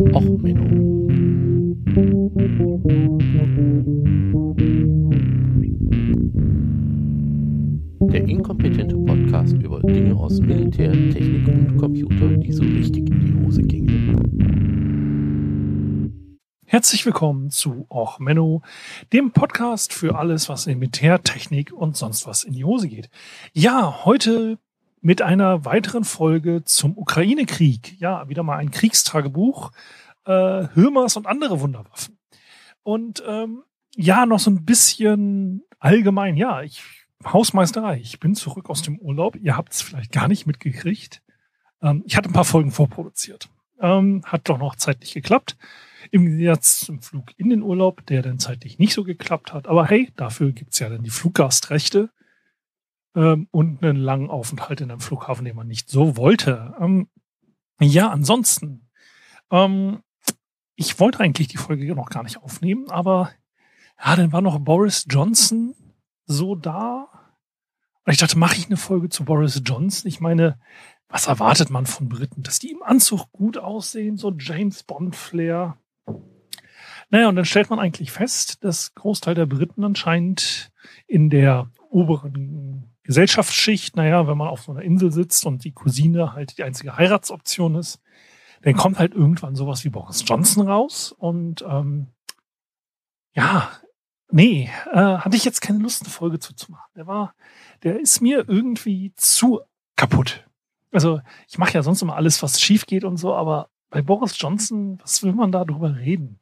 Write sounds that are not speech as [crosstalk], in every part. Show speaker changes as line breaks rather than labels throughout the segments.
Och, Menno. Der inkompetente Podcast über Dinge aus Militär, Technik und Computer, die so richtig in die Hose gingen.
Herzlich willkommen zu Och Menno, dem Podcast für alles, was in Militär, Technik und sonst was in die Hose geht. Ja, heute mit einer weiteren Folge zum Ukraine-Krieg. Ja, wieder mal ein Kriegstagebuch, äh, Hürmers und andere Wunderwaffen. Und ähm, ja, noch so ein bisschen allgemein, ja, ich Hausmeisterei. Ich bin zurück aus dem Urlaub. Ihr habt es vielleicht gar nicht mitgekriegt. Ähm, ich hatte ein paar Folgen vorproduziert. Ähm, hat doch noch zeitlich geklappt. Im Gegensatz zum Flug in den Urlaub, der dann zeitlich nicht so geklappt hat. Aber hey, dafür gibt's ja dann die Fluggastrechte ähm, und einen langen Aufenthalt in einem Flughafen, den man nicht so wollte. Ähm, ja, ansonsten, ähm, ich wollte eigentlich die Folge noch gar nicht aufnehmen, aber ja, dann war noch Boris Johnson so da. Und ich dachte, mache ich eine Folge zu Boris Johnson? Ich meine, was erwartet man von Briten? Dass die im Anzug gut aussehen, so James Bond-Flair. Naja, und dann stellt man eigentlich fest, dass Großteil der Briten anscheinend in der oberen Gesellschaftsschicht, naja, wenn man auf so einer Insel sitzt und die Cousine halt die einzige Heiratsoption ist, dann kommt halt irgendwann sowas wie Boris Johnson raus. Und ähm, ja, nee, äh, hatte ich jetzt keine Lust, eine Folge zuzumachen. Der war, der ist mir irgendwie zu kaputt. Also ich mache ja sonst immer alles, was schief geht und so, aber bei Boris Johnson, was will man da drüber reden?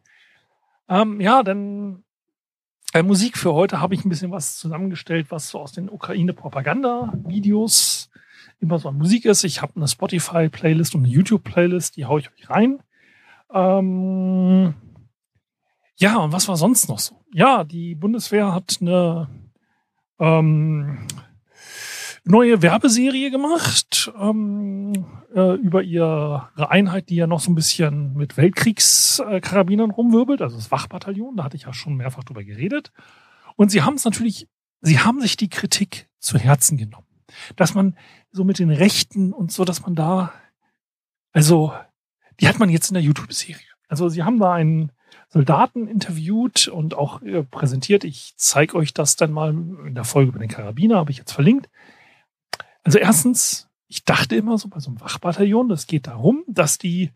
Ähm, ja, dann bei Musik für heute habe ich ein bisschen was zusammengestellt, was so aus den Ukraine-Propaganda-Videos immer so an Musik ist. Ich habe eine Spotify-Playlist und eine YouTube-Playlist, die haue ich euch rein. Ähm ja, und was war sonst noch so? Ja, die Bundeswehr hat eine ähm, neue Werbeserie gemacht ähm, äh, über ihre Einheit, die ja noch so ein bisschen mit Weltkriegskarabinern rumwirbelt, also das Wachbataillon, da hatte ich ja schon mehrfach drüber geredet. Und sie haben es natürlich, sie haben sich die Kritik zu Herzen genommen. Dass man so mit den Rechten und so, dass man da, also, die hat man jetzt in der YouTube-Serie. Also sie haben da einen Soldaten interviewt und auch äh, präsentiert. Ich zeige euch das dann mal in der Folge über den Karabiner, habe ich jetzt verlinkt. Also erstens, ich dachte immer so bei so einem Wachbataillon, das geht darum, dass die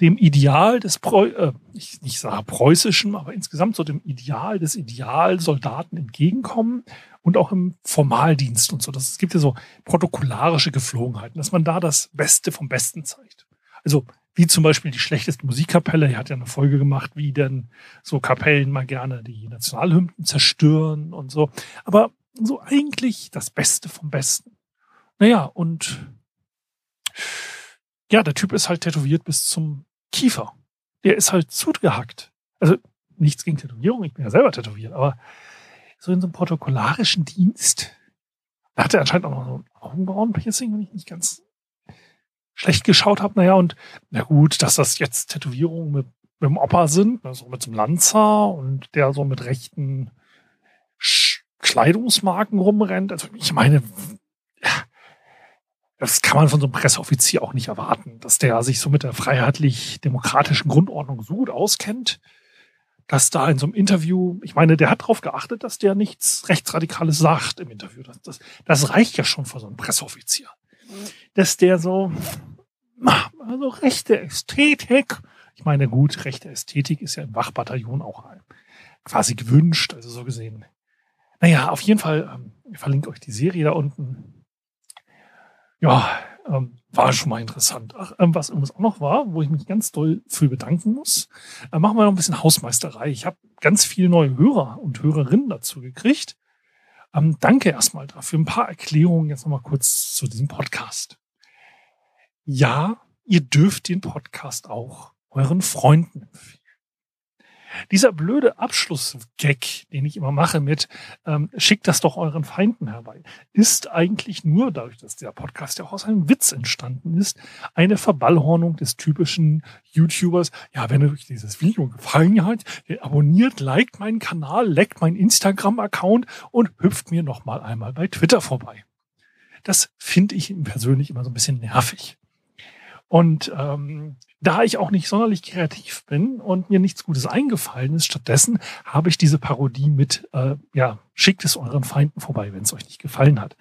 dem Ideal des Preu äh, ich nicht sage preußischen, aber insgesamt so dem Ideal des Idealsoldaten entgegenkommen und auch im Formaldienst und so. Das, es gibt ja so protokollarische Geflogenheiten, dass man da das Beste vom Besten zeigt. Also wie zum Beispiel die schlechteste Musikkapelle. Er hat ja eine Folge gemacht, wie denn so Kapellen mal gerne die Nationalhymnen zerstören und so. Aber so eigentlich das Beste vom Besten. Naja, und ja, der Typ ist halt tätowiert bis zum Kiefer. Der ist halt zugehackt. Also nichts gegen Tätowierung, ich bin ja selber tätowiert, aber so in so einem protokollarischen Dienst, da hat er anscheinend auch noch so ein Augenbrauenpiercing, wenn ich nicht ganz schlecht geschaut habe. Naja, und na gut, dass das jetzt Tätowierungen mit, mit dem Opa sind, also mit so einem Lanzer und der so mit rechten Sch Kleidungsmarken rumrennt. Also ich meine, das kann man von so einem Presseoffizier auch nicht erwarten, dass der sich so mit der freiheitlich-demokratischen Grundordnung so gut auskennt, dass da in so einem Interview, ich meine, der hat darauf geachtet, dass der nichts Rechtsradikales sagt im Interview. Das, das, das reicht ja schon für so einen Presseoffizier. Dass der so, also rechte Ästhetik, ich meine, gut, rechte Ästhetik ist ja im Wachbataillon auch quasi gewünscht, also so gesehen. Naja, auf jeden Fall, ähm, ich verlinke euch die Serie da unten ja, ähm, war schon mal interessant. Ach, ähm, was übrigens auch noch war, wo ich mich ganz doll für bedanken muss, äh, machen wir noch ein bisschen Hausmeisterei. Ich habe ganz viele neue Hörer und Hörerinnen dazu gekriegt. Ähm, danke erstmal dafür. Ein paar Erklärungen jetzt nochmal kurz zu diesem Podcast. Ja, ihr dürft den Podcast auch euren Freunden empfehlen. Dieser blöde Abschlussgag, den ich immer mache mit ähm, schickt das doch euren Feinden herbei, ist eigentlich nur dadurch, dass der Podcast ja auch aus einem Witz entstanden ist, eine Verballhornung des typischen YouTubers. Ja, wenn euch dieses Video gefallen hat, abonniert, liked meinen Kanal, leckt meinen Instagram-Account und hüpft mir noch mal einmal bei Twitter vorbei. Das finde ich persönlich immer so ein bisschen nervig. Und ähm, da ich auch nicht sonderlich kreativ bin und mir nichts Gutes eingefallen ist, stattdessen habe ich diese Parodie mit, äh, ja, schickt es euren Feinden vorbei, wenn es euch nicht gefallen hat.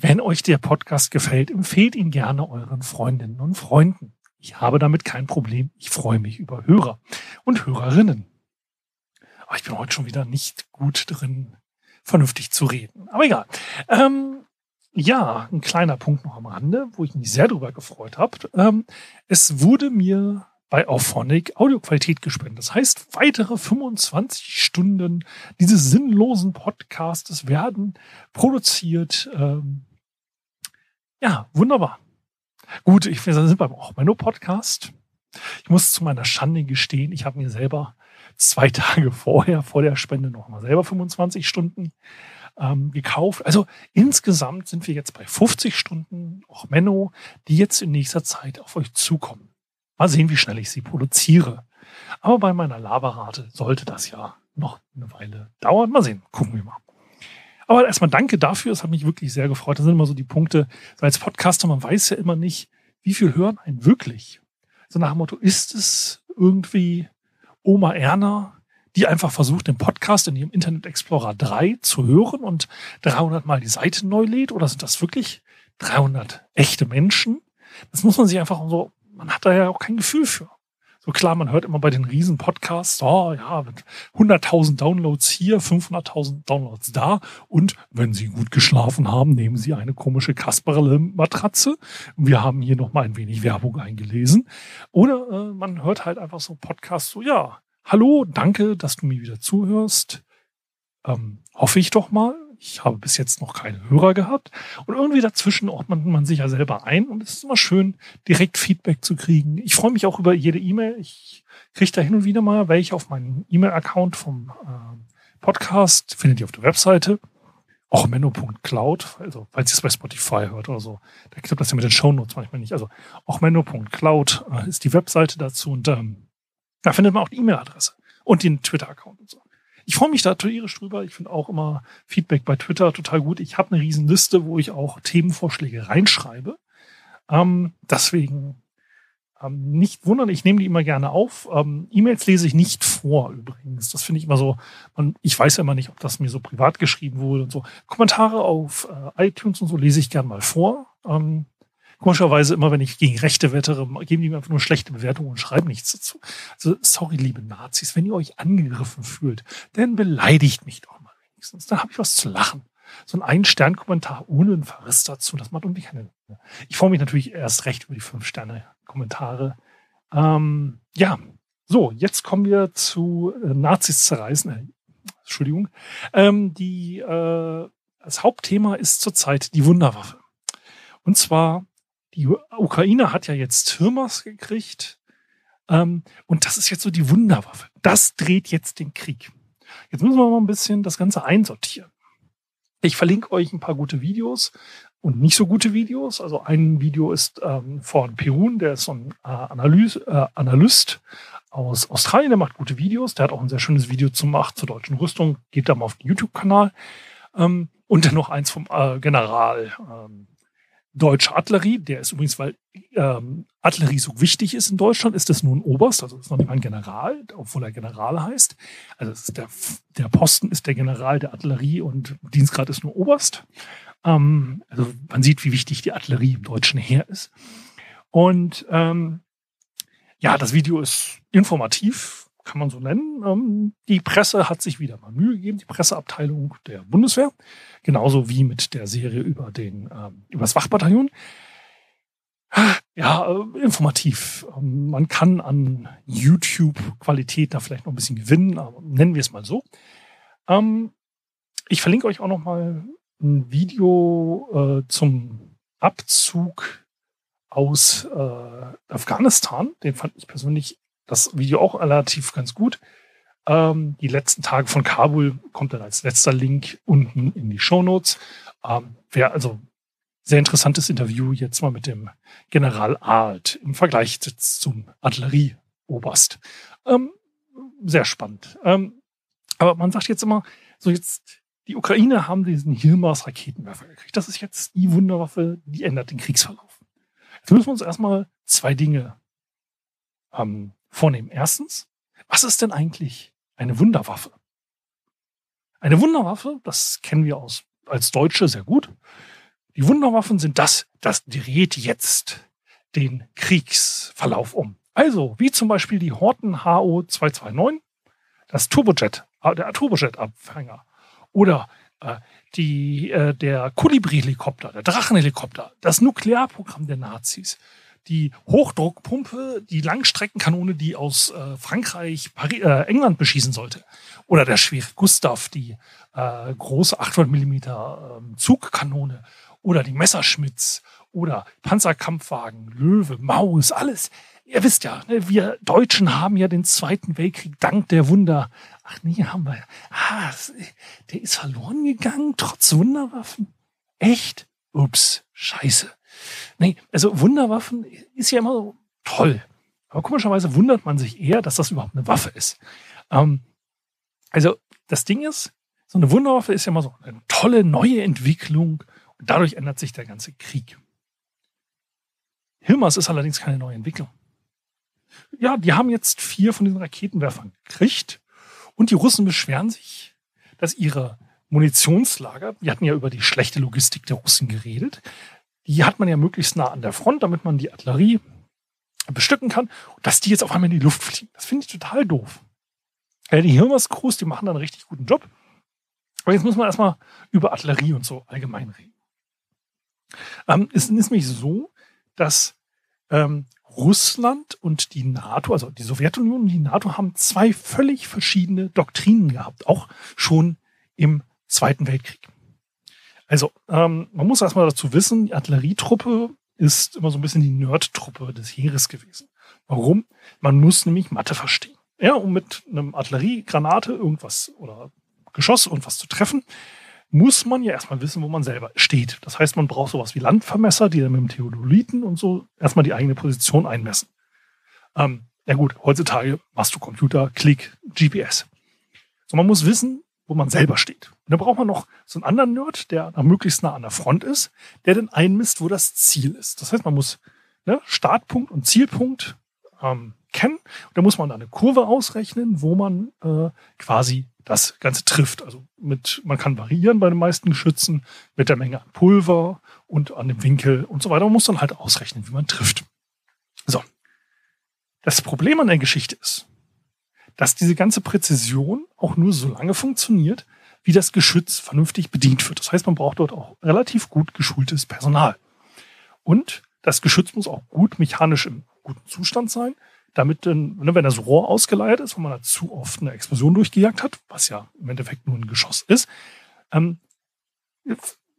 Wenn euch der Podcast gefällt, empfehlt ihn gerne euren Freundinnen und Freunden. Ich habe damit kein Problem. Ich freue mich über Hörer und Hörerinnen. Aber ich bin heute schon wieder nicht gut drin, vernünftig zu reden. Aber egal. Ähm, ja, ein kleiner Punkt noch am Rande, wo ich mich sehr drüber gefreut habe. Ähm, es wurde mir bei Auphonic Audioqualität gespendet. Das heißt, weitere 25 Stunden dieses sinnlosen Podcasts werden produziert. Ähm, ja, wunderbar. Gut, ich wir sind beim Ochmeno Podcast. Ich muss zu meiner Schande gestehen, ich habe mir selber zwei [laughs] Tage vorher, vor der Spende, noch mal selber 25 Stunden ähm, gekauft. Also insgesamt sind wir jetzt bei 50 Stunden, auch Menno, die jetzt in nächster Zeit auf euch zukommen. Mal sehen, wie schnell ich sie produziere. Aber bei meiner Laberrate sollte das ja noch eine Weile dauern. Mal sehen, gucken wir mal. Aber erstmal danke dafür, es hat mich wirklich sehr gefreut. Das sind immer so die Punkte, so als Podcaster, man weiß ja immer nicht, wie viel hören einen wirklich. So nach dem Motto, ist es irgendwie Oma Erna, die einfach versucht, den Podcast in ihrem Internet Explorer 3 zu hören und 300 Mal die Seite neu lädt? Oder sind das wirklich 300 echte Menschen? Das muss man sich einfach so, man hat da ja auch kein Gefühl für. So klar, man hört immer bei den riesen Podcasts, oh ja, 100.000 Downloads hier, 500.000 Downloads da und wenn Sie gut geschlafen haben, nehmen Sie eine komische Kasperle-Matratze. Wir haben hier noch mal ein wenig Werbung eingelesen. Oder äh, man hört halt einfach so Podcasts, so ja, Hallo, danke, dass du mir wieder zuhörst. Ähm, hoffe ich doch mal. Ich habe bis jetzt noch keine Hörer gehabt. Und irgendwie dazwischen ordnet man sich ja selber ein. Und es ist immer schön, direkt Feedback zu kriegen. Ich freue mich auch über jede E-Mail. Ich kriege da hin und wieder mal welche auf meinen E-Mail-Account vom äh, Podcast. Findet ihr auf der Webseite. Auch menno.cloud, also falls ihr es bei Spotify hört oder so. Da klappt das ja mit den Shownotes manchmal nicht. Also auch menno.cloud äh, ist die Webseite dazu. Und ähm, da findet man auch die E-Mail-Adresse und den Twitter-Account und so. Ich freue mich da tierisch drüber. Ich finde auch immer Feedback bei Twitter total gut. Ich habe eine riesen Liste, wo ich auch Themenvorschläge reinschreibe. Ähm, deswegen ähm, nicht wundern, ich nehme die immer gerne auf. Ähm, E-Mails lese ich nicht vor übrigens. Das finde ich immer so, man, ich weiß ja immer nicht, ob das mir so privat geschrieben wurde und so. Kommentare auf äh, iTunes und so lese ich gerne mal vor. Ähm, Komischerweise immer, wenn ich gegen Rechte wettere, geben die mir einfach nur schlechte Bewertungen und schreiben nichts dazu. Also sorry, liebe Nazis, wenn ihr euch angegriffen fühlt, dann beleidigt mich doch mal wenigstens. Dann habe ich was zu lachen. So ein Ein-Stern-Kommentar ohne einen Verriss dazu, das macht irgendwie keine. Ich freue mich natürlich erst recht über die Fünf-Sterne-Kommentare. Ähm, ja, so, jetzt kommen wir zu äh, Nazis zerreißen. Äh, Entschuldigung. Ähm, die, äh, das Hauptthema ist zurzeit die Wunderwaffe. Und zwar die Ukraine hat ja jetzt Hirmas gekriegt. Ähm, und das ist jetzt so die Wunderwaffe. Das dreht jetzt den Krieg. Jetzt müssen wir mal ein bisschen das Ganze einsortieren. Ich verlinke euch ein paar gute Videos und nicht so gute Videos. Also ein Video ist ähm, von Perun, der ist so ein äh, Analyse, äh, Analyst aus Australien, der macht gute Videos. Der hat auch ein sehr schönes Video zum Macht zur deutschen Rüstung. Geht da mal auf den YouTube-Kanal. Ähm, und dann noch eins vom äh, General. Ähm, deutsche Artillerie, der ist übrigens, weil ähm, Artillerie so wichtig ist in Deutschland, ist das nun Oberst, also ist noch nicht mal ein General, obwohl er General heißt. Also der, der Posten ist der General der Artillerie und Dienstgrad ist nur Oberst. Ähm, also man sieht, wie wichtig die Artillerie im deutschen Heer ist. Und ähm, ja, das Video ist informativ, kann man so nennen. Ähm, die Presse hat sich wieder mal Mühe gegeben, die Presseabteilung der Bundeswehr, genauso wie mit der Serie über den ähm, über das Wachbataillon. Ja, äh, informativ. Ähm, man kann an YouTube-Qualität da vielleicht noch ein bisschen gewinnen, aber nennen wir es mal so. Ähm, ich verlinke euch auch noch mal ein Video äh, zum Abzug aus äh, Afghanistan. Den fand ich persönlich das Video auch relativ ganz gut. Ähm, die letzten Tage von Kabul kommt dann als letzter Link unten in die Show Notes. Ähm, wer also sehr interessantes Interview jetzt mal mit dem General Alt im Vergleich zum Artillerieoberst. Ähm, sehr spannend. Ähm, aber man sagt jetzt immer, so jetzt, die Ukraine haben diesen Hilmars Raketenwerfer gekriegt. Das ist jetzt die Wunderwaffe, die ändert den Kriegsverlauf. Jetzt müssen wir uns erstmal zwei Dinge ähm, vornehmen. Erstens, was ist denn eigentlich eine Wunderwaffe? Eine Wunderwaffe, das kennen wir aus, als Deutsche sehr gut. Die Wunderwaffen sind das, das dreht jetzt den Kriegsverlauf um. Also, wie zum Beispiel die Horten HO 229, das Turbojet, äh, der Turbojet-Abfänger oder äh, die, äh, der Kolibri-Helikopter, der Drachenhelikopter, das Nuklearprogramm der Nazis, die Hochdruckpumpe, die Langstreckenkanone, die aus äh, Frankreich, Paris, äh, England beschießen sollte. Oder der schwere Gustav, die äh, große 800 Millimeter äh, Zugkanone. Oder die Messerschmitz. Oder Panzerkampfwagen, Löwe, Maus, alles. Ihr wisst ja, ne, wir Deutschen haben ja den Zweiten Weltkrieg dank der Wunder. Ach nee, haben wir. Ah, der ist verloren gegangen, trotz Wunderwaffen. Echt? Ups, scheiße. Nee, also Wunderwaffen ist ja immer so toll. Aber komischerweise wundert man sich eher, dass das überhaupt eine Waffe ist. Ähm, also das Ding ist, so eine Wunderwaffe ist ja immer so eine tolle neue Entwicklung und dadurch ändert sich der ganze Krieg. Hilmers ist allerdings keine neue Entwicklung. Ja, die haben jetzt vier von diesen Raketenwerfern gekriegt und die Russen beschweren sich, dass ihre Munitionslager, wir hatten ja über die schlechte Logistik der Russen geredet, die hat man ja möglichst nah an der Front, damit man die Artillerie bestücken kann. Dass die jetzt auf einmal in die Luft fliegen, das finde ich total doof. Ja, die Hirmers-Crews, die machen da einen richtig guten Job. Aber jetzt muss man erstmal über Artillerie und so allgemein reden. Ähm, es ist nämlich so, dass ähm, Russland und die NATO, also die Sowjetunion und die NATO, haben zwei völlig verschiedene Doktrinen gehabt, auch schon im Zweiten Weltkrieg. Also, ähm, man muss erstmal dazu wissen, die Artillerietruppe ist immer so ein bisschen die Nerd-Truppe des Heeres gewesen. Warum? Man muss nämlich Mathe verstehen. Ja, um mit einem Artilleriegranate irgendwas oder Geschoss irgendwas zu treffen, muss man ja erstmal wissen, wo man selber steht. Das heißt, man braucht sowas wie Landvermesser, die dann mit dem Theodoliten und so erstmal die eigene Position einmessen. Ähm, ja gut, heutzutage machst du Computer, Klick, GPS. So, man muss wissen, wo man selber steht. Und dann braucht man noch so einen anderen Nerd, der möglichst nah an der Front ist, der dann einmisst, wo das Ziel ist. Das heißt, man muss ne, Startpunkt und Zielpunkt ähm, kennen. Und da muss man eine Kurve ausrechnen, wo man äh, quasi das Ganze trifft. Also mit, man kann variieren bei den meisten Geschützen mit der Menge an Pulver und an dem Winkel und so weiter. Man muss dann halt ausrechnen, wie man trifft. So. Das Problem an der Geschichte ist, dass diese ganze Präzision auch nur so lange funktioniert, wie das Geschütz vernünftig bedient wird. Das heißt, man braucht dort auch relativ gut geschultes Personal. Und das Geschütz muss auch gut mechanisch im guten Zustand sein, damit, ne, wenn das Rohr ausgeleiert ist, wo man da zu oft eine Explosion durchgejagt hat, was ja im Endeffekt nur ein Geschoss ist, ähm,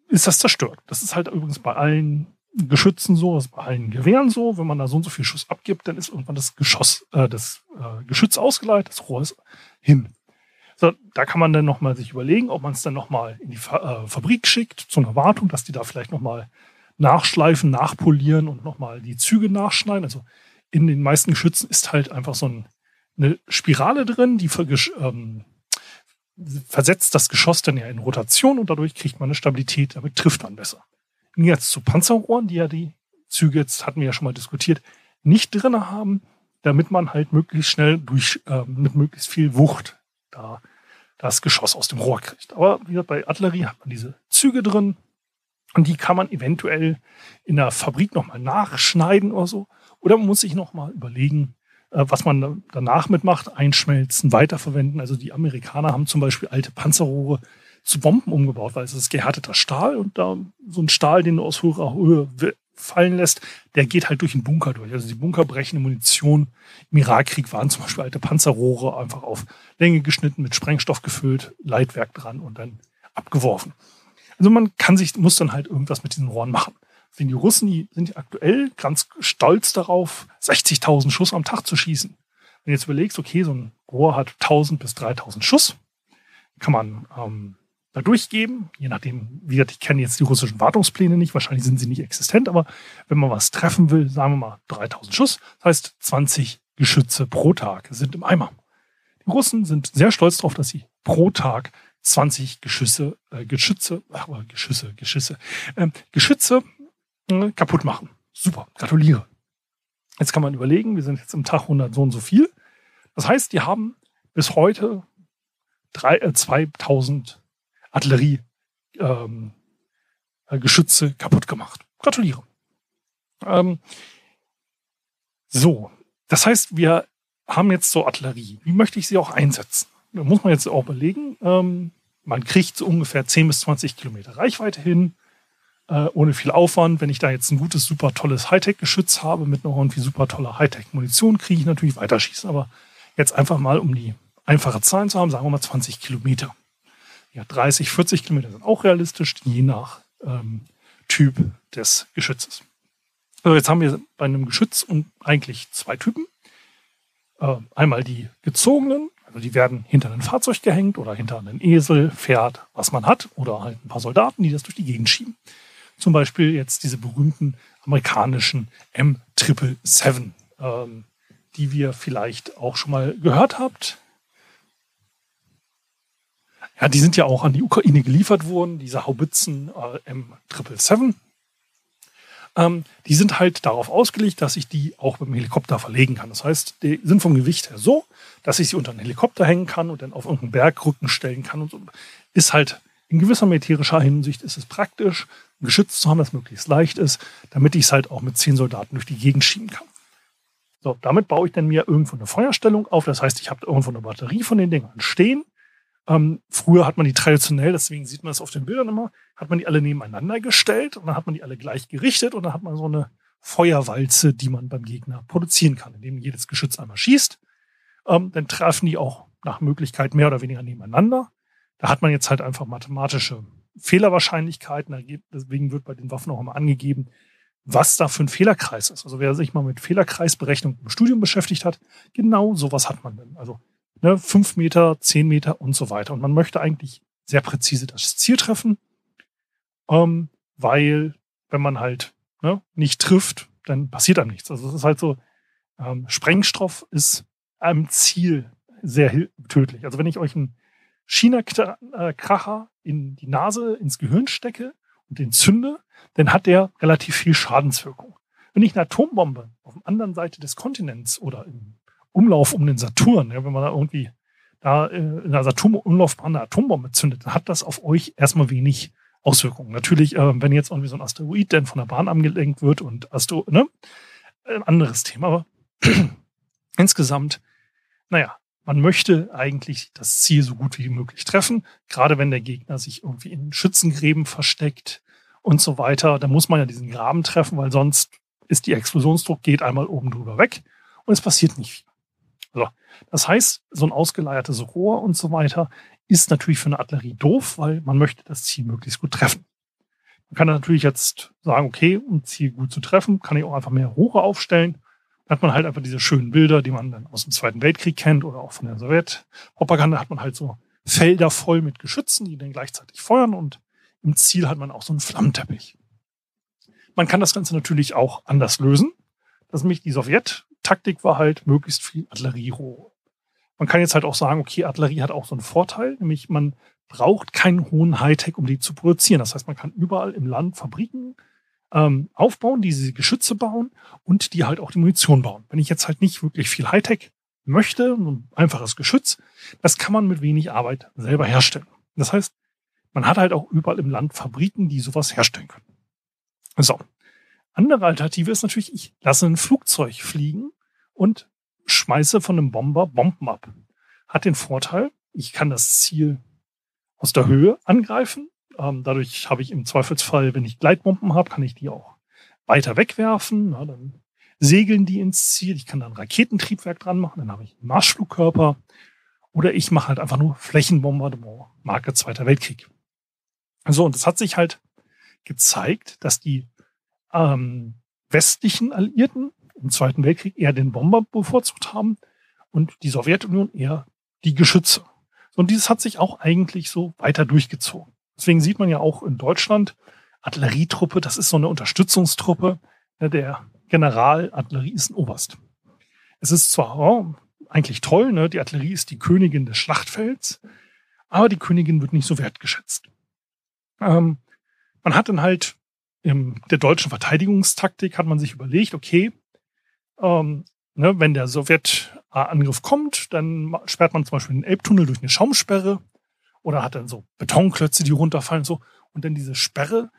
ist das zerstört. Das ist halt übrigens bei allen Geschützen so, das ist bei allen Gewehren so. Wenn man da so und so viel Schuss abgibt, dann ist irgendwann das Geschoss, äh, das äh, Geschütz ausgeleitet, das Rohr ist hin. So, da kann man dann nochmal sich überlegen, ob man es dann nochmal in die Fa äh, Fabrik schickt, zu einer Wartung, dass die da vielleicht nochmal nachschleifen, nachpolieren und nochmal die Züge nachschneiden. Also in den meisten Geschützen ist halt einfach so ein, eine Spirale drin, die ähm, versetzt das Geschoss dann ja in Rotation und dadurch kriegt man eine Stabilität, damit trifft man besser. Jetzt zu Panzerrohren, die ja die Züge, jetzt hatten wir ja schon mal diskutiert, nicht drin haben, damit man halt möglichst schnell durch, äh, mit möglichst viel Wucht da das Geschoss aus dem Rohr kriegt. Aber wie gesagt, bei Artillerie hat man diese Züge drin und die kann man eventuell in der Fabrik nochmal nachschneiden oder so. Oder man muss sich nochmal überlegen, äh, was man danach mitmacht, einschmelzen, weiterverwenden. Also die Amerikaner haben zum Beispiel alte Panzerrohre zu Bomben umgebaut, weil es ist gehärteter Stahl und da so ein Stahl, den du aus hoher Höhe fallen lässt, der geht halt durch den Bunker durch. Also die bunkerbrechende Munition im Irakkrieg waren zum Beispiel alte Panzerrohre einfach auf Länge geschnitten, mit Sprengstoff gefüllt, Leitwerk dran und dann abgeworfen. Also man kann sich, muss dann halt irgendwas mit diesen Rohren machen. Denn die Russen, die sind aktuell ganz stolz darauf, 60.000 Schuss am Tag zu schießen. Wenn du jetzt überlegst, okay, so ein Rohr hat 1000 bis 3000 Schuss, kann man ähm, da durchgeben, je nachdem, wie gesagt, ich kenne jetzt die russischen Wartungspläne nicht, wahrscheinlich sind sie nicht existent, aber wenn man was treffen will, sagen wir mal 3000 Schuss, das heißt 20 Geschütze pro Tag sind im Eimer. Die Russen sind sehr stolz darauf, dass sie pro Tag 20 Geschüsse, äh, Geschütze, ach, Geschüsse, Geschüsse, äh, Geschütze äh, kaputt machen. Super, gratuliere. Jetzt kann man überlegen, wir sind jetzt im Tag 100 so und so viel. Das heißt, die haben bis heute drei, äh, 2000 Artillerie ähm, äh, kaputt gemacht. Gratuliere. Ähm, so, das heißt, wir haben jetzt so Artillerie. Wie möchte ich sie auch einsetzen? Da muss man jetzt auch überlegen. Ähm, man kriegt so ungefähr 10 bis 20 Kilometer Reichweite hin, äh, ohne viel Aufwand. Wenn ich da jetzt ein gutes, super tolles Hightech-Geschütz habe mit einer irgendwie super toller Hightech-Munition, kriege ich natürlich weiterschießen. Aber jetzt einfach mal, um die einfache Zahlen zu haben, sagen wir mal 20 Kilometer. Ja, 30, 40 Kilometer sind auch realistisch, je nach ähm, Typ des Geschützes. Also jetzt haben wir bei einem Geschütz und eigentlich zwei Typen. Äh, einmal die gezogenen, also die werden hinter ein Fahrzeug gehängt oder hinter einen Esel, Pferd, was man hat, oder halt ein paar Soldaten, die das durch die Gegend schieben. Zum Beispiel jetzt diese berühmten amerikanischen M777, ähm, die wir vielleicht auch schon mal gehört habt. Ja, die sind ja auch an die Ukraine geliefert worden, diese Haubitzen äh, M777. Ähm, die sind halt darauf ausgelegt, dass ich die auch mit dem Helikopter verlegen kann. Das heißt, die sind vom Gewicht her so, dass ich sie unter einen Helikopter hängen kann und dann auf irgendeinen Bergrücken stellen kann und so. Ist halt in gewisser militärischer Hinsicht ist es praktisch, ein Geschütz zu haben, das möglichst leicht ist, damit ich es halt auch mit zehn Soldaten durch die Gegend schieben kann. So, damit baue ich dann mir irgendwo eine Feuerstellung auf. Das heißt, ich habe irgendwo eine Batterie von den Dingern stehen. Ähm, früher hat man die traditionell, deswegen sieht man es auf den Bildern immer, hat man die alle nebeneinander gestellt und dann hat man die alle gleich gerichtet und dann hat man so eine Feuerwalze, die man beim Gegner produzieren kann, indem jedes Geschütz einmal schießt. Ähm, dann treffen die auch nach Möglichkeit mehr oder weniger nebeneinander. Da hat man jetzt halt einfach mathematische Fehlerwahrscheinlichkeiten. Deswegen wird bei den Waffen auch immer angegeben, was da für ein Fehlerkreis ist. Also wer sich mal mit Fehlerkreisberechnung im Studium beschäftigt hat, genau sowas hat man dann. Also ne, fünf Meter, zehn Meter und so weiter. Und man möchte eigentlich sehr präzise das Ziel treffen, ähm, weil wenn man halt ne, nicht trifft, dann passiert einem nichts. Also es ist halt so, ähm, Sprengstoff ist einem Ziel sehr tödlich. Also wenn ich euch einen China-Kracher in die Nase, ins Gehirn stecke und den zünde, dann hat der relativ viel Schadenswirkung. Wenn ich eine Atombombe auf der anderen Seite des Kontinents oder im Umlauf um den Saturn, ja, wenn man da irgendwie da äh, in der Saturn-Umlaufbahn eine Atombombe zündet, dann hat das auf euch erstmal wenig Auswirkungen. Natürlich, äh, wenn jetzt irgendwie so ein Asteroid dann von der Bahn angelenkt wird und Astro, ne, ein anderes Thema, aber [clears throat] insgesamt, naja, man möchte eigentlich das Ziel so gut wie möglich treffen, gerade wenn der Gegner sich irgendwie in Schützengräben versteckt und so weiter. Da muss man ja diesen Graben treffen, weil sonst ist die Explosionsdruck geht einmal oben drüber weg und es passiert nicht viel. So. Das heißt, so ein ausgeleiertes Rohr und so weiter ist natürlich für eine Artillerie doof, weil man möchte das Ziel möglichst gut treffen. Man kann natürlich jetzt sagen, okay, um Ziel gut zu treffen, kann ich auch einfach mehr Rohre aufstellen. Dann hat man halt einfach diese schönen Bilder, die man dann aus dem Zweiten Weltkrieg kennt oder auch von der Sowjetpropaganda hat man halt so Felder voll mit Geschützen, die dann gleichzeitig feuern und im Ziel hat man auch so einen Flammenteppich. Man kann das Ganze natürlich auch anders lösen. Das ist nämlich die Sowjet-Taktik war halt möglichst viel Artillerierohre. Man kann jetzt halt auch sagen, okay, Artillerie hat auch so einen Vorteil, nämlich man braucht keinen hohen Hightech, um die zu produzieren. Das heißt, man kann überall im Land Fabriken ähm, aufbauen, die diese Geschütze bauen und die halt auch die Munition bauen. Wenn ich jetzt halt nicht wirklich viel Hightech möchte, ein einfaches Geschütz, das kann man mit wenig Arbeit selber herstellen. Das heißt, man hat halt auch überall im Land Fabriken, die sowas herstellen können. So. Andere Alternative ist natürlich, ich lasse ein Flugzeug fliegen und schmeiße von einem Bomber Bomben ab. Hat den Vorteil, ich kann das Ziel aus der Höhe angreifen. Ähm, dadurch habe ich im Zweifelsfall, wenn ich Gleitbomben habe, kann ich die auch weiter wegwerfen. Na, dann segeln die ins Ziel. Ich kann dann Raketentriebwerk dran machen. Dann habe ich einen Marschflugkörper. Oder ich mache halt einfach nur Flächenbombardement, Marke Zweiter Weltkrieg. So, und es hat sich halt gezeigt, dass die ähm, westlichen Alliierten im Zweiten Weltkrieg eher den Bomber bevorzugt haben und die Sowjetunion eher die Geschütze. Und dieses hat sich auch eigentlich so weiter durchgezogen. Deswegen sieht man ja auch in Deutschland Artillerietruppe, das ist so eine Unterstützungstruppe. Ne, der General Artillerie ist ein Oberst. Es ist zwar oh, eigentlich toll, ne, die Artillerie ist die Königin des Schlachtfelds, aber die Königin wird nicht so wertgeschätzt. Ähm, man hat dann halt in der deutschen Verteidigungstaktik hat man sich überlegt, okay, ähm, ne, wenn der Sowjetangriff kommt, dann sperrt man zum Beispiel den Elbtunnel durch eine Schaumsperre oder hat dann so Betonklötze, die runterfallen und so. Und dann diese Sperre,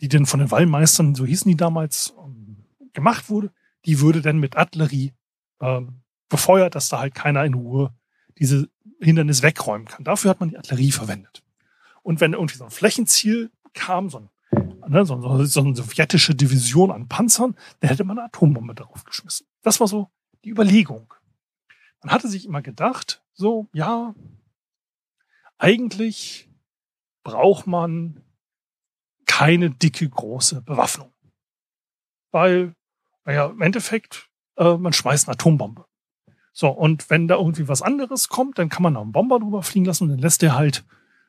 die dann von den Wallmeistern, so hießen die damals, ähm, gemacht wurde, die würde dann mit Artillerie ähm, befeuert, dass da halt keiner in Ruhe diese Hindernis wegräumen kann. Dafür hat man die Artillerie verwendet. Und wenn irgendwie so ein Flächenziel kam, so, ein, ne, so, so, so eine sowjetische Division an Panzern, dann hätte man eine Atombombe darauf geschmissen. Das war so die Überlegung. Man hatte sich immer gedacht, so, ja, eigentlich braucht man keine dicke, große Bewaffnung. Weil, naja, im Endeffekt, äh, man schmeißt eine Atombombe. So, und wenn da irgendwie was anderes kommt, dann kann man da einen Bomber drüber fliegen lassen und dann lässt der halt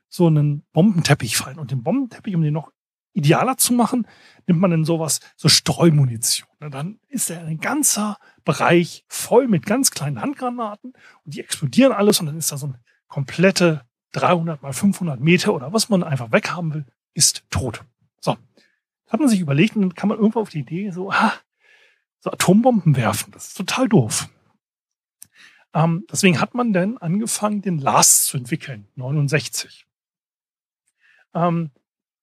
so einen Bombenteppich fallen. Und den Bombenteppich, um den noch idealer zu machen, nimmt man dann sowas, so Streumunition. Dann ist da ein ganzer Bereich voll mit ganz kleinen Handgranaten und die explodieren alles und dann ist da so eine komplette 300 mal 500 Meter oder was man einfach weghaben will, ist tot. So. Das hat man sich überlegt und dann kann man irgendwo auf die Idee so, ah, so Atombomben werfen. Das ist total doof. Ähm, deswegen hat man dann angefangen, den LAST zu entwickeln, 69. Ähm,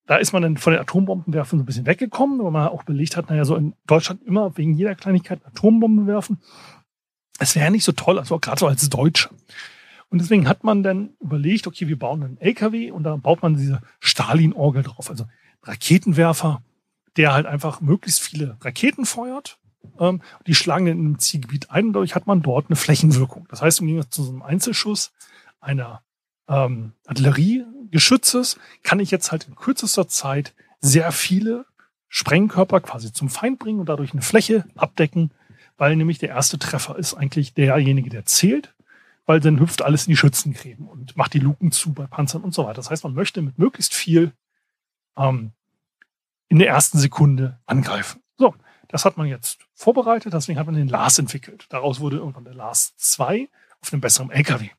da ist man dann von den Atombombenwerfen so ein bisschen weggekommen, weil man auch belegt hat, naja, so in Deutschland immer wegen jeder Kleinigkeit Atombomben werfen. Es wäre nicht so toll, also gerade so als Deutscher. Und deswegen hat man dann überlegt, okay, wir bauen einen LKW und da baut man diese Stalin-Orgel drauf, also Raketenwerfer, der halt einfach möglichst viele Raketen feuert. Ähm, die schlagen dann in einem Zielgebiet ein und dadurch hat man dort eine Flächenwirkung. Das heißt, im Gegensatz zu so einem Einzelschuss einer ähm, Artilleriegeschützes kann ich jetzt halt in kürzester Zeit sehr viele Sprengkörper quasi zum Feind bringen und dadurch eine Fläche abdecken, weil nämlich der erste Treffer ist eigentlich derjenige, der zählt, weil dann hüpft alles in die Schützengräben und macht die Luken zu bei Panzern und so weiter. Das heißt, man möchte mit möglichst viel ähm, in der ersten Sekunde angreifen. So, das hat man jetzt vorbereitet, deswegen hat man den LAS entwickelt. Daraus wurde irgendwann der LAS 2 auf einem besseren LKW.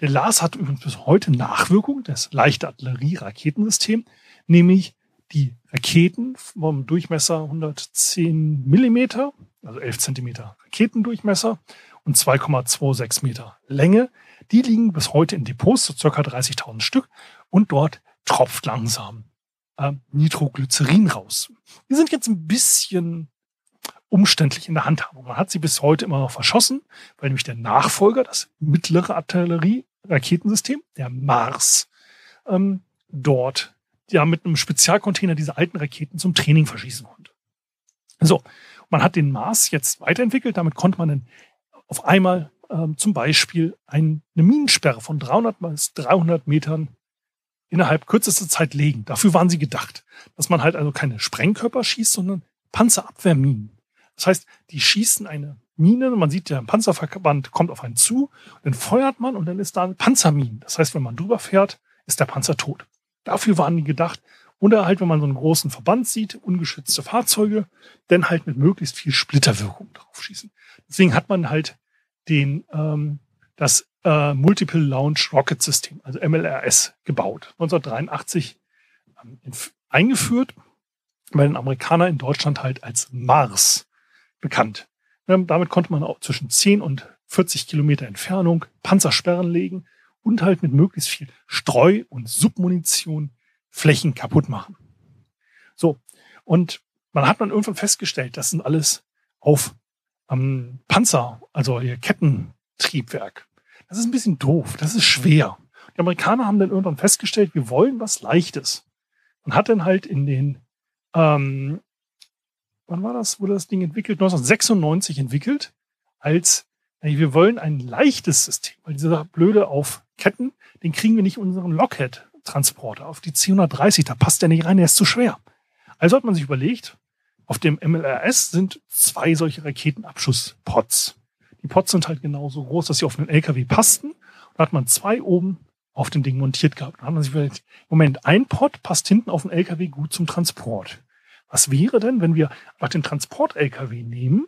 Der LAS hat übrigens bis heute Nachwirkung, das leichte Artillerie-Raketensystem, nämlich die Raketen vom Durchmesser 110 Millimeter, also 11 Zentimeter Raketendurchmesser und 2,26 Meter Länge. Die liegen bis heute in Depots, so circa 30.000 Stück, und dort tropft langsam äh, Nitroglycerin raus. Die sind jetzt ein bisschen umständlich in der Handhabung. Man hat sie bis heute immer noch verschossen, weil nämlich der Nachfolger, das mittlere Artillerie-Raketensystem, der Mars, ähm, dort ja mit einem Spezialcontainer diese alten Raketen zum Training verschießen konnte. So, man hat den Mars jetzt weiterentwickelt. Damit konnte man dann auf einmal ähm, zum Beispiel eine Minensperre von 300 bis 300 Metern innerhalb kürzester Zeit legen. Dafür waren sie gedacht, dass man halt also keine Sprengkörper schießt, sondern Panzerabwehrminen. Das heißt, die schießen eine Mine, man sieht ja, ein Panzerverband kommt auf einen zu, dann feuert man und dann ist da eine Panzermine. Das heißt, wenn man drüber fährt, ist der Panzer tot. Dafür waren die gedacht. Oder halt, wenn man so einen großen Verband sieht, ungeschützte Fahrzeuge, dann halt mit möglichst viel Splitterwirkung drauf schießen. Deswegen hat man halt den, ähm, das äh, Multiple Launch Rocket System, also MLRS, gebaut. 1983 ähm, eingeführt, weil den Amerikaner in Deutschland halt als Mars bekannt. Damit konnte man auch zwischen 10 und 40 Kilometer Entfernung Panzersperren legen und halt mit möglichst viel Streu- und Submunition Flächen kaputt machen. So. Und man hat dann irgendwann festgestellt, das sind alles auf ähm, Panzer, also hier Kettentriebwerk. Das ist ein bisschen doof, das ist schwer. Die Amerikaner haben dann irgendwann festgestellt, wir wollen was Leichtes. Man hat dann halt in den ähm, wann war das, wurde das Ding entwickelt? 1996 entwickelt, als ey, wir wollen ein leichtes System, weil dieser blöde auf Ketten, den kriegen wir nicht unseren Lockhead-Transporter auf die C130, da passt der nicht rein, der ist zu schwer. Also hat man sich überlegt, auf dem MLRS sind zwei solche Raketenabschusspots. Die Pots sind halt genauso groß, dass sie auf einen LKW passten. Da hat man zwei oben auf dem Ding montiert gehabt. Da hat man sich überlegt, Moment, ein Pot passt hinten auf den LKW gut zum Transport. Was wäre denn, wenn wir einfach den Transport-LKW nehmen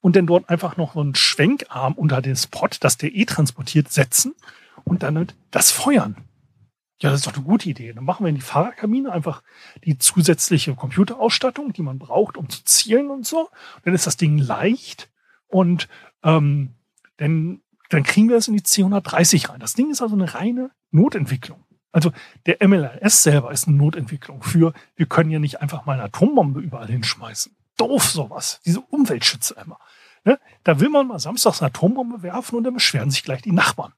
und dann dort einfach noch so einen Schwenkarm unter den Spot, dass der eh transportiert, setzen und dann halt das feuern? Ja, das ist doch eine gute Idee. Dann machen wir in die Fahrerkabine einfach die zusätzliche Computerausstattung, die man braucht, um zu zielen und so. dann ist das Ding leicht und ähm, dann, dann kriegen wir es in die C130 rein. Das Ding ist also eine reine Notentwicklung. Also der MLRS selber ist eine Notentwicklung für, wir können ja nicht einfach mal eine Atombombe überall hinschmeißen. Doof sowas, diese Umweltschütze immer. Ne? Da will man mal samstags eine Atombombe werfen und dann beschweren sich gleich die Nachbarn.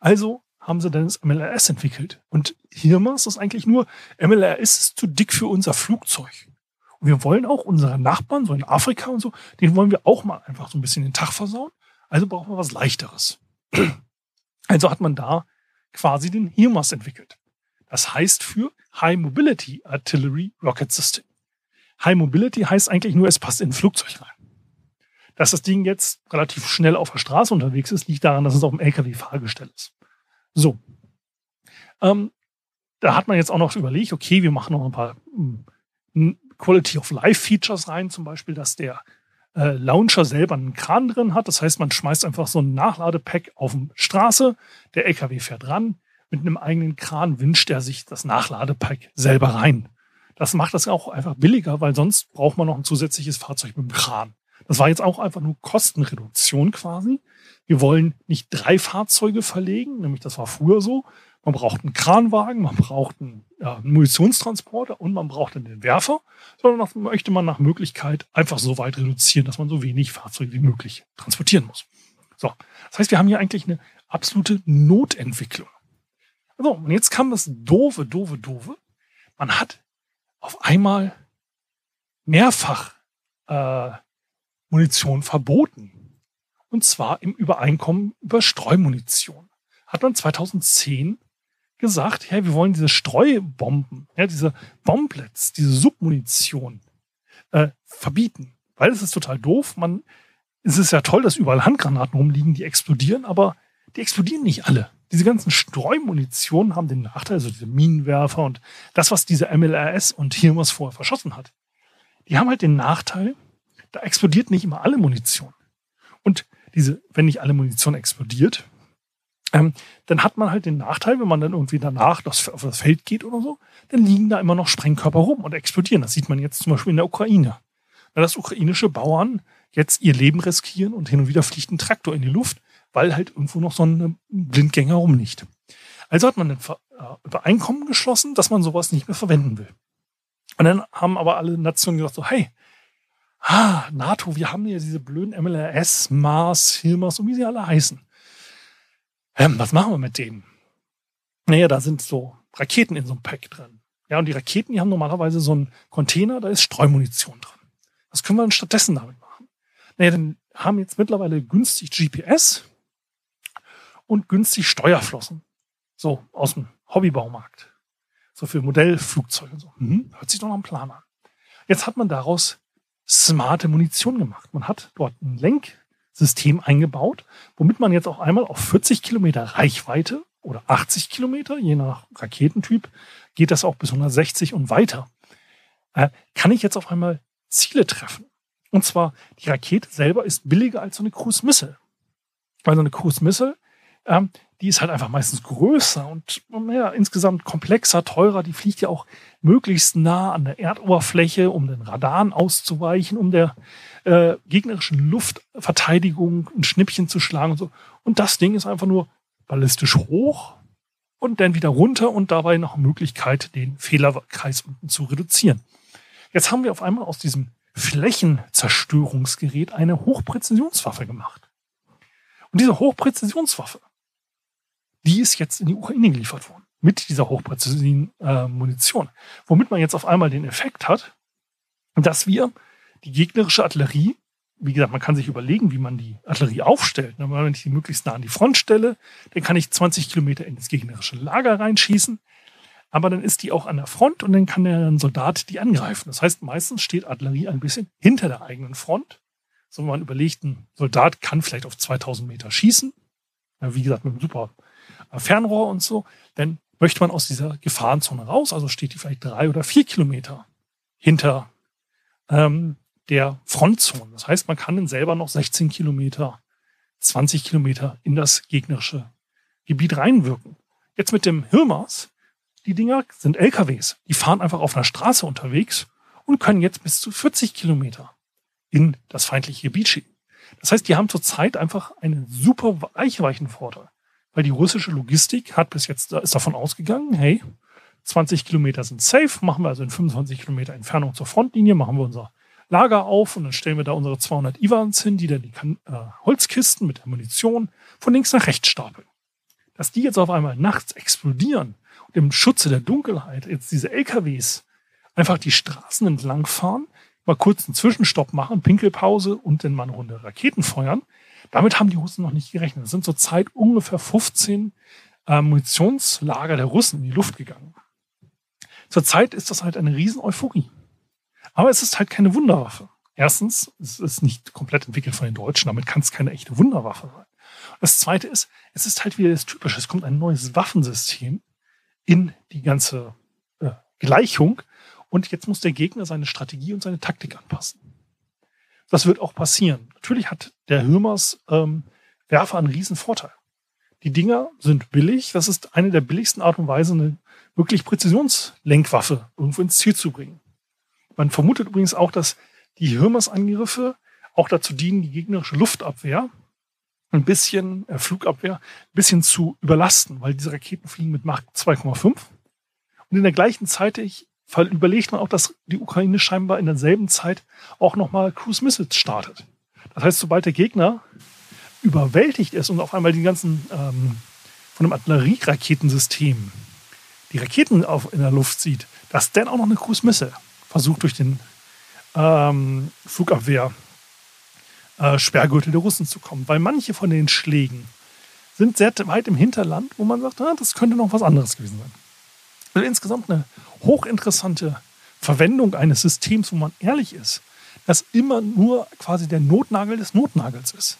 Also haben sie dann das MLRS entwickelt. Und hier ist eigentlich nur, MLRS ist zu dick für unser Flugzeug. Und wir wollen auch unsere Nachbarn, so in Afrika und so, den wollen wir auch mal einfach so ein bisschen den Tag versauen. Also brauchen wir was Leichteres. Also hat man da quasi den HIMARS entwickelt. Das heißt für High Mobility Artillery Rocket System. High Mobility heißt eigentlich nur, es passt in ein Flugzeug rein. Dass das Ding jetzt relativ schnell auf der Straße unterwegs ist, liegt daran, dass es auf dem LKW-Fahrgestell ist. So. Ähm, da hat man jetzt auch noch überlegt, okay, wir machen noch ein paar hm, Quality of Life Features rein, zum Beispiel, dass der äh, Launcher selber einen Kran drin hat. Das heißt, man schmeißt einfach so ein Nachladepack auf die Straße, der LKW fährt ran, mit einem eigenen Kran wünscht er sich das Nachladepack selber rein. Das macht das auch einfach billiger, weil sonst braucht man noch ein zusätzliches Fahrzeug mit dem Kran. Das war jetzt auch einfach nur Kostenreduktion quasi. Wir wollen nicht drei Fahrzeuge verlegen, nämlich das war früher so. Man braucht einen Kranwagen, man braucht einen, ja, Munitionstransporter und man braucht dann den Werfer, sondern das möchte man nach Möglichkeit einfach so weit reduzieren, dass man so wenig Fahrzeuge wie möglich transportieren muss. So, das heißt, wir haben hier eigentlich eine absolute Notentwicklung. So, und jetzt kam das doofe, doofe, doofe. Man hat auf einmal mehrfach äh, Munition verboten. Und zwar im Übereinkommen über Streumunition. Hat man 2010 gesagt, ja, wir wollen diese Streubomben, ja, diese Bomblets, diese Submunition äh, verbieten. Weil es ist total doof. Man, es ist ja toll, dass überall Handgranaten rumliegen, die explodieren, aber die explodieren nicht alle. Diese ganzen Streumunitionen haben den Nachteil, also diese Minenwerfer und das, was diese MLRS und was vorher verschossen hat. Die haben halt den Nachteil, da explodiert nicht immer alle Munition. Und diese, wenn nicht alle Munition explodiert, ähm, dann hat man halt den Nachteil, wenn man dann irgendwie danach das, auf das Feld geht oder so, dann liegen da immer noch Sprengkörper rum und explodieren. Das sieht man jetzt zum Beispiel in der Ukraine. Da dass ukrainische Bauern jetzt ihr Leben riskieren und hin und wieder fliegt ein Traktor in die Luft, weil halt irgendwo noch so ein Blindgänger rumliegt. Also hat man ein äh, Übereinkommen geschlossen, dass man sowas nicht mehr verwenden will. Und dann haben aber alle Nationen gesagt so, hey, ah, NATO, wir haben ja diese blöden MLRS, Mars, Hilmers und wie sie alle heißen. Ähm, was machen wir mit denen? Naja, da sind so Raketen in so einem Pack drin. Ja, und die Raketen, die haben normalerweise so einen Container, da ist Streumunition drin. Was können wir denn stattdessen damit machen? Naja, dann haben jetzt mittlerweile günstig GPS und günstig Steuerflossen. So, aus dem Hobbybaumarkt. So für Modellflugzeuge und so. Mhm, hört sich doch noch ein Plan an. Jetzt hat man daraus smarte Munition gemacht. Man hat dort ein Lenksystem eingebaut, womit man jetzt auch einmal auf 40 Kilometer Reichweite oder 80 Kilometer, je nach Raketentyp, geht das auch bis 160 und weiter, äh, kann ich jetzt auf einmal Ziele treffen. Und zwar, die Rakete selber ist billiger als so eine Cruise Missile. Weil so eine Cruise Missile ähm, die ist halt einfach meistens größer und ja, insgesamt komplexer, teurer. Die fliegt ja auch möglichst nah an der Erdoberfläche, um den Radaren auszuweichen, um der äh, gegnerischen Luftverteidigung ein Schnippchen zu schlagen und so. Und das Ding ist einfach nur ballistisch hoch und dann wieder runter und dabei noch Möglichkeit, den Fehlerkreis unten zu reduzieren. Jetzt haben wir auf einmal aus diesem Flächenzerstörungsgerät eine Hochpräzisionswaffe gemacht. Und diese Hochpräzisionswaffe, die ist jetzt in die Ukraine geliefert worden. Mit dieser hochpräzisen äh, Munition. Womit man jetzt auf einmal den Effekt hat, dass wir die gegnerische Artillerie, wie gesagt, man kann sich überlegen, wie man die Artillerie aufstellt. Wenn ich die möglichst nah an die Front stelle, dann kann ich 20 Kilometer ins gegnerische Lager reinschießen. Aber dann ist die auch an der Front und dann kann der Soldat die angreifen. Das heißt, meistens steht Artillerie ein bisschen hinter der eigenen Front. So, man überlegt, ein Soldat kann vielleicht auf 2000 Meter schießen. Wie gesagt, mit einem super Fernrohr und so, dann möchte man aus dieser Gefahrenzone raus, also steht die vielleicht drei oder vier Kilometer hinter ähm, der Frontzone. Das heißt, man kann dann selber noch 16 Kilometer, 20 Kilometer in das gegnerische Gebiet reinwirken. Jetzt mit dem Hirmers die Dinger sind LKWs. Die fahren einfach auf einer Straße unterwegs und können jetzt bis zu 40 Kilometer in das feindliche Gebiet schieben. Das heißt, die haben zurzeit einfach einen super Reichweichenvorteil, weil die russische Logistik hat bis jetzt ist davon ausgegangen, hey, 20 Kilometer sind safe, machen wir also in 25 Kilometer Entfernung zur Frontlinie, machen wir unser Lager auf und dann stellen wir da unsere 200 Iwans hin, die dann die äh, Holzkisten mit der Munition von links nach rechts stapeln. Dass die jetzt auf einmal nachts explodieren und im Schutze der Dunkelheit jetzt diese LKWs einfach die Straßen entlang fahren, mal kurz einen Zwischenstopp machen, Pinkelpause und dann mal eine Runde Raketen feuern. Damit haben die Russen noch nicht gerechnet. Es sind zurzeit ungefähr 15 äh, Munitionslager der Russen in die Luft gegangen. Zurzeit ist das halt eine riesen Euphorie. Aber es ist halt keine Wunderwaffe. Erstens, es ist nicht komplett entwickelt von den Deutschen, damit kann es keine echte Wunderwaffe sein. Das zweite ist, es ist halt wieder das Typische. Es kommt ein neues Waffensystem in die ganze äh, Gleichung und jetzt muss der Gegner seine Strategie und seine Taktik anpassen. Das wird auch passieren. Natürlich hat der Hürmers ähm, Werfer einen riesen Vorteil. Die Dinger sind billig. Das ist eine der billigsten Art und Weise, eine wirklich Präzisionslenkwaffe irgendwo ins Ziel zu bringen. Man vermutet übrigens auch, dass die Hirmers-Angriffe auch dazu dienen, die gegnerische Luftabwehr ein bisschen, äh, Flugabwehr, ein bisschen zu überlasten, weil diese Raketen fliegen mit Mach 2,5. Und in der gleichen Zeit ich, überlegt man auch, dass die Ukraine scheinbar in derselben Zeit auch nochmal Cruise Missiles startet. Das heißt, sobald der Gegner überwältigt ist und auf einmal die ganzen ähm, von einem Artillerieraketensystem die Raketen auf, in der Luft sieht, dass dann auch noch eine Cruise Missile versucht durch den ähm, Flugabwehr äh, Sperrgürtel der Russen zu kommen. Weil manche von den Schlägen sind sehr weit im Hinterland, wo man sagt, ah, das könnte noch was anderes gewesen sein. Also insgesamt eine hochinteressante Verwendung eines Systems, wo man ehrlich ist, das immer nur quasi der Notnagel des Notnagels ist.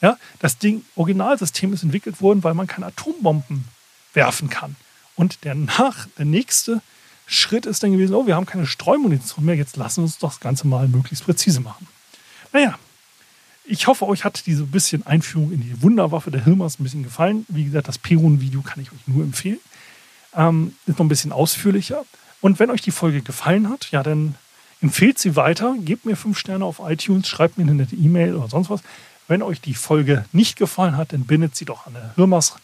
Ja, das Ding, Originalsystem ist entwickelt worden, weil man keine Atombomben werfen kann. Und der nach, der nächste Schritt ist dann gewesen, oh, wir haben keine Streumunition mehr, jetzt lassen wir uns das Ganze mal möglichst präzise machen. Naja, ich hoffe, euch hat diese bisschen Einführung in die Wunderwaffe der Hilmers ein bisschen gefallen. Wie gesagt, das Perun-Video kann ich euch nur empfehlen. Ähm, ist noch ein bisschen ausführlicher. Und wenn euch die Folge gefallen hat, ja, dann empfehlt sie weiter, gebt mir fünf Sterne auf iTunes, schreibt mir eine nette E-Mail oder sonst was. Wenn euch die Folge nicht gefallen hat, dann bindet sie doch an eine Hirmers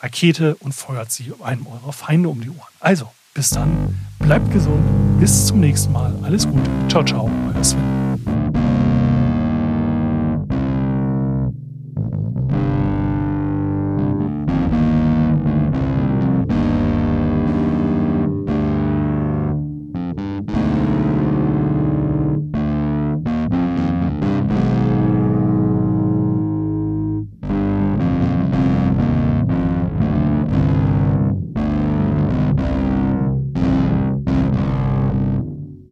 Rakete und feuert sie einem eurer Feinde um die Ohren. Also, bis dann, bleibt gesund, bis zum nächsten Mal. Alles Gute. Ciao, ciao, euer Sven.